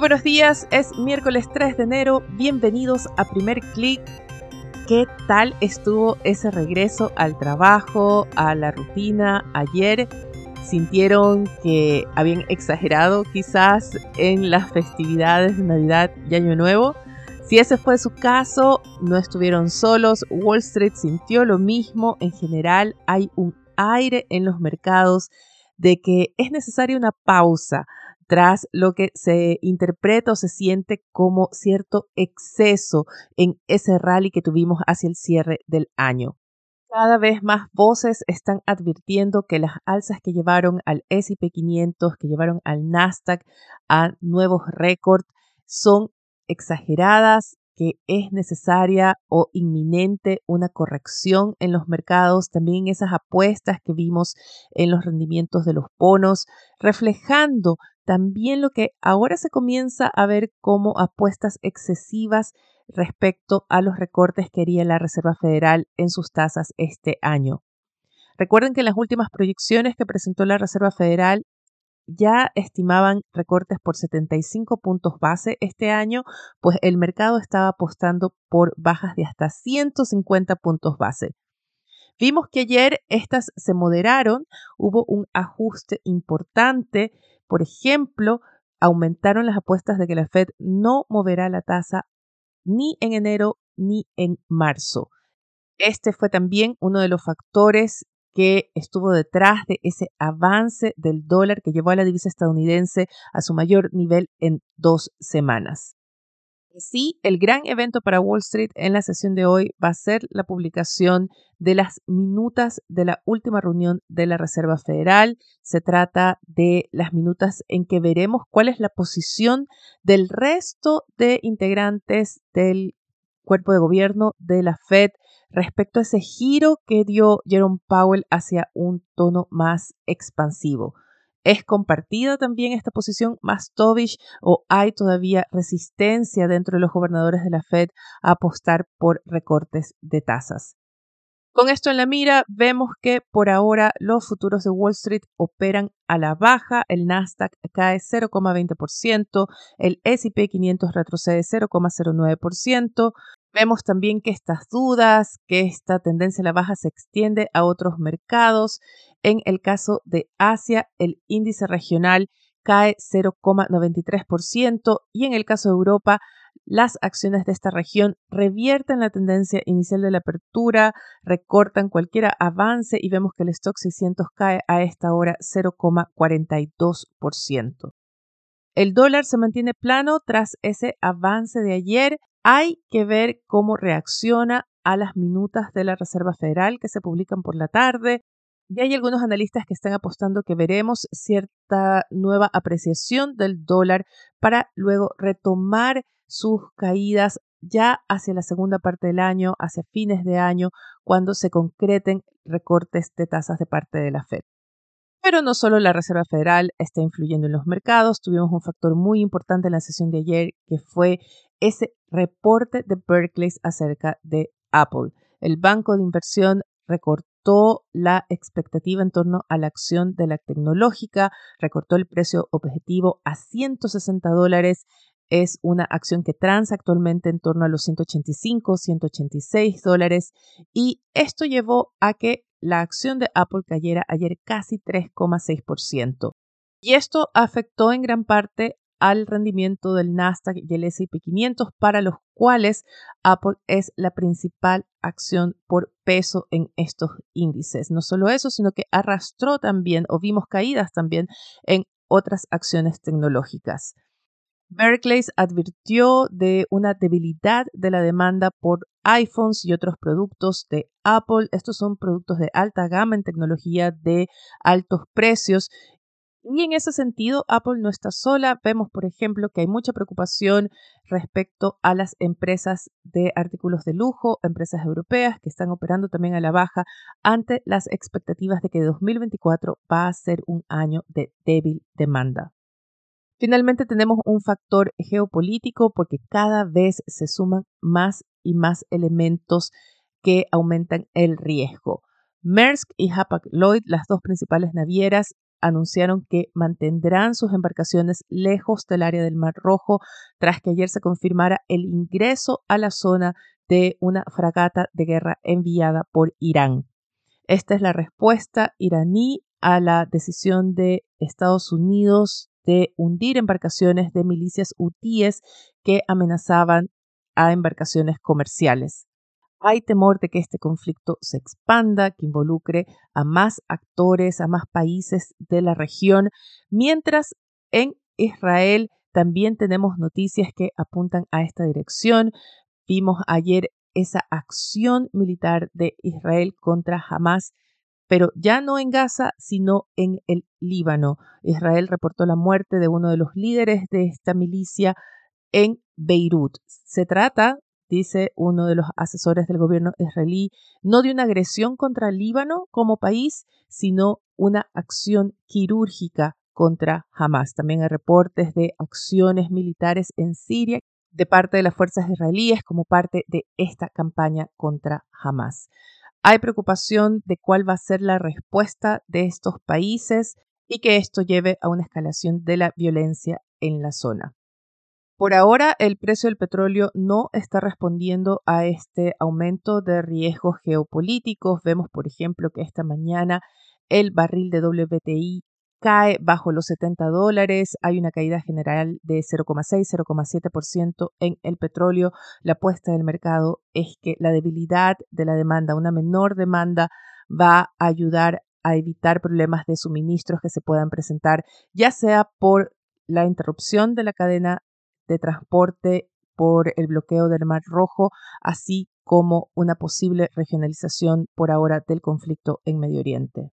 Buenos días, es miércoles 3 de enero, bienvenidos a Primer Click. ¿Qué tal estuvo ese regreso al trabajo, a la rutina ayer? ¿Sintieron que habían exagerado quizás en las festividades de Navidad y Año Nuevo? Si ese fue su caso, no estuvieron solos, Wall Street sintió lo mismo, en general hay un aire en los mercados de que es necesaria una pausa tras lo que se interpreta o se siente como cierto exceso en ese rally que tuvimos hacia el cierre del año. Cada vez más voces están advirtiendo que las alzas que llevaron al SP 500, que llevaron al Nasdaq a nuevos récords, son exageradas, que es necesaria o inminente una corrección en los mercados, también esas apuestas que vimos en los rendimientos de los bonos, reflejando también lo que ahora se comienza a ver como apuestas excesivas respecto a los recortes que haría la Reserva Federal en sus tasas este año. Recuerden que en las últimas proyecciones que presentó la Reserva Federal ya estimaban recortes por 75 puntos base este año, pues el mercado estaba apostando por bajas de hasta 150 puntos base. Vimos que ayer estas se moderaron, hubo un ajuste importante por ejemplo, aumentaron las apuestas de que la Fed no moverá la tasa ni en enero ni en marzo. Este fue también uno de los factores que estuvo detrás de ese avance del dólar que llevó a la divisa estadounidense a su mayor nivel en dos semanas. Sí, el gran evento para Wall Street en la sesión de hoy va a ser la publicación de las minutas de la última reunión de la Reserva Federal. Se trata de las minutas en que veremos cuál es la posición del resto de integrantes del cuerpo de gobierno de la Fed respecto a ese giro que dio Jerome Powell hacia un tono más expansivo. ¿Es compartida también esta posición más Tovish o hay todavía resistencia dentro de los gobernadores de la Fed a apostar por recortes de tasas? Con esto en la mira, vemos que por ahora los futuros de Wall Street operan a la baja, el Nasdaq cae 0,20%, el SP 500 retrocede 0,09%. Vemos también que estas dudas, que esta tendencia a la baja se extiende a otros mercados. En el caso de Asia, el índice regional cae 0,93% y en el caso de Europa, las acciones de esta región revierten la tendencia inicial de la apertura, recortan cualquier avance y vemos que el stock 600 cae a esta hora 0,42%. El dólar se mantiene plano tras ese avance de ayer. Hay que ver cómo reacciona a las minutas de la Reserva Federal que se publican por la tarde. Ya hay algunos analistas que están apostando que veremos cierta nueva apreciación del dólar para luego retomar sus caídas ya hacia la segunda parte del año, hacia fines de año, cuando se concreten recortes de tasas de parte de la Fed. Pero no solo la Reserva Federal está influyendo en los mercados, tuvimos un factor muy importante en la sesión de ayer que fue ese reporte de Berkeley acerca de Apple. El banco de inversión recortó la expectativa en torno a la acción de la tecnológica, recortó el precio objetivo a 160 dólares es una acción que transa actualmente en torno a los 185, 186 dólares y esto llevó a que la acción de Apple cayera ayer casi 3,6%. Y esto afectó en gran parte al rendimiento del Nasdaq y el S&P 500 para los cuales Apple es la principal acción por peso en estos índices. No solo eso, sino que arrastró también o vimos caídas también en otras acciones tecnológicas. Berkeley advirtió de una debilidad de la demanda por iPhones y otros productos de Apple. Estos son productos de alta gama en tecnología de altos precios Y en ese sentido, Apple no está sola. Vemos, por ejemplo, que hay mucha preocupación respecto a las empresas de artículos de lujo, empresas europeas que están operando también a la baja ante las expectativas de que 2024 va a ser un año de débil demanda. Finalmente tenemos un factor geopolítico porque cada vez se suman más y más elementos que aumentan el riesgo. Maersk y Hapag-Lloyd, las dos principales navieras, anunciaron que mantendrán sus embarcaciones lejos del área del Mar Rojo tras que ayer se confirmara el ingreso a la zona de una fragata de guerra enviada por Irán. Esta es la respuesta iraní a la decisión de Estados Unidos de hundir embarcaciones de milicias hutíes que amenazaban a embarcaciones comerciales. Hay temor de que este conflicto se expanda, que involucre a más actores, a más países de la región, mientras en Israel también tenemos noticias que apuntan a esta dirección. Vimos ayer esa acción militar de Israel contra Hamas, pero ya no en Gaza, sino en el Líbano. Israel reportó la muerte de uno de los líderes de esta milicia en Beirut. Se trata dice uno de los asesores del gobierno israelí, no de una agresión contra el Líbano como país, sino una acción quirúrgica contra Hamas. También hay reportes de acciones militares en Siria de parte de las fuerzas israelíes como parte de esta campaña contra Hamas. Hay preocupación de cuál va a ser la respuesta de estos países y que esto lleve a una escalación de la violencia en la zona. Por ahora, el precio del petróleo no está respondiendo a este aumento de riesgos geopolíticos. Vemos, por ejemplo, que esta mañana el barril de WTI cae bajo los 70 dólares, hay una caída general de 0,6-0,7% en el petróleo. La apuesta del mercado es que la debilidad de la demanda, una menor demanda, va a ayudar a evitar problemas de suministros que se puedan presentar, ya sea por la interrupción de la cadena de transporte por el bloqueo del Mar Rojo, así como una posible regionalización por ahora del conflicto en Medio Oriente.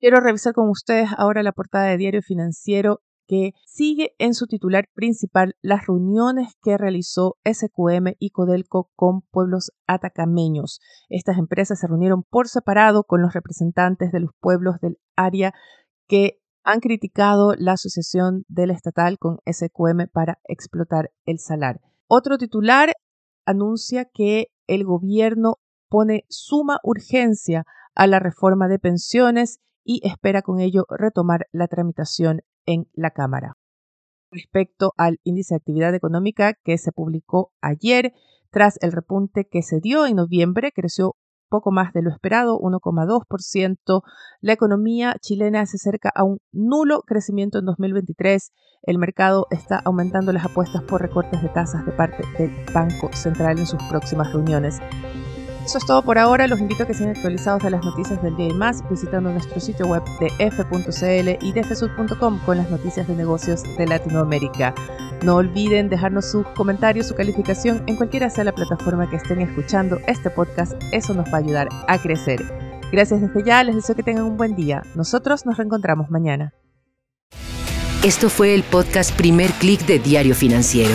Quiero revisar con ustedes ahora la portada de Diario Financiero que sigue en su titular principal las reuniones que realizó SQM y Codelco con pueblos atacameños. Estas empresas se reunieron por separado con los representantes de los pueblos del área que han criticado la asociación del estatal con SQM para explotar el salar. Otro titular anuncia que el gobierno pone suma urgencia a la reforma de pensiones y espera con ello retomar la tramitación en la Cámara. Respecto al índice de actividad económica que se publicó ayer, tras el repunte que se dio en noviembre, creció poco más de lo esperado, 1,2%. La economía chilena se acerca a un nulo crecimiento en 2023. El mercado está aumentando las apuestas por recortes de tasas de parte del Banco Central en sus próximas reuniones. Eso es todo por ahora. Los invito a que sean actualizados de las noticias del día y más visitando nuestro sitio web de f.cl y de con las noticias de negocios de Latinoamérica. No olviden dejarnos sus comentarios, su calificación en cualquiera sea la plataforma que estén escuchando este podcast. Eso nos va a ayudar a crecer. Gracias desde ya, les deseo que tengan un buen día. Nosotros nos reencontramos mañana. Esto fue el podcast Primer Click de Diario Financiero.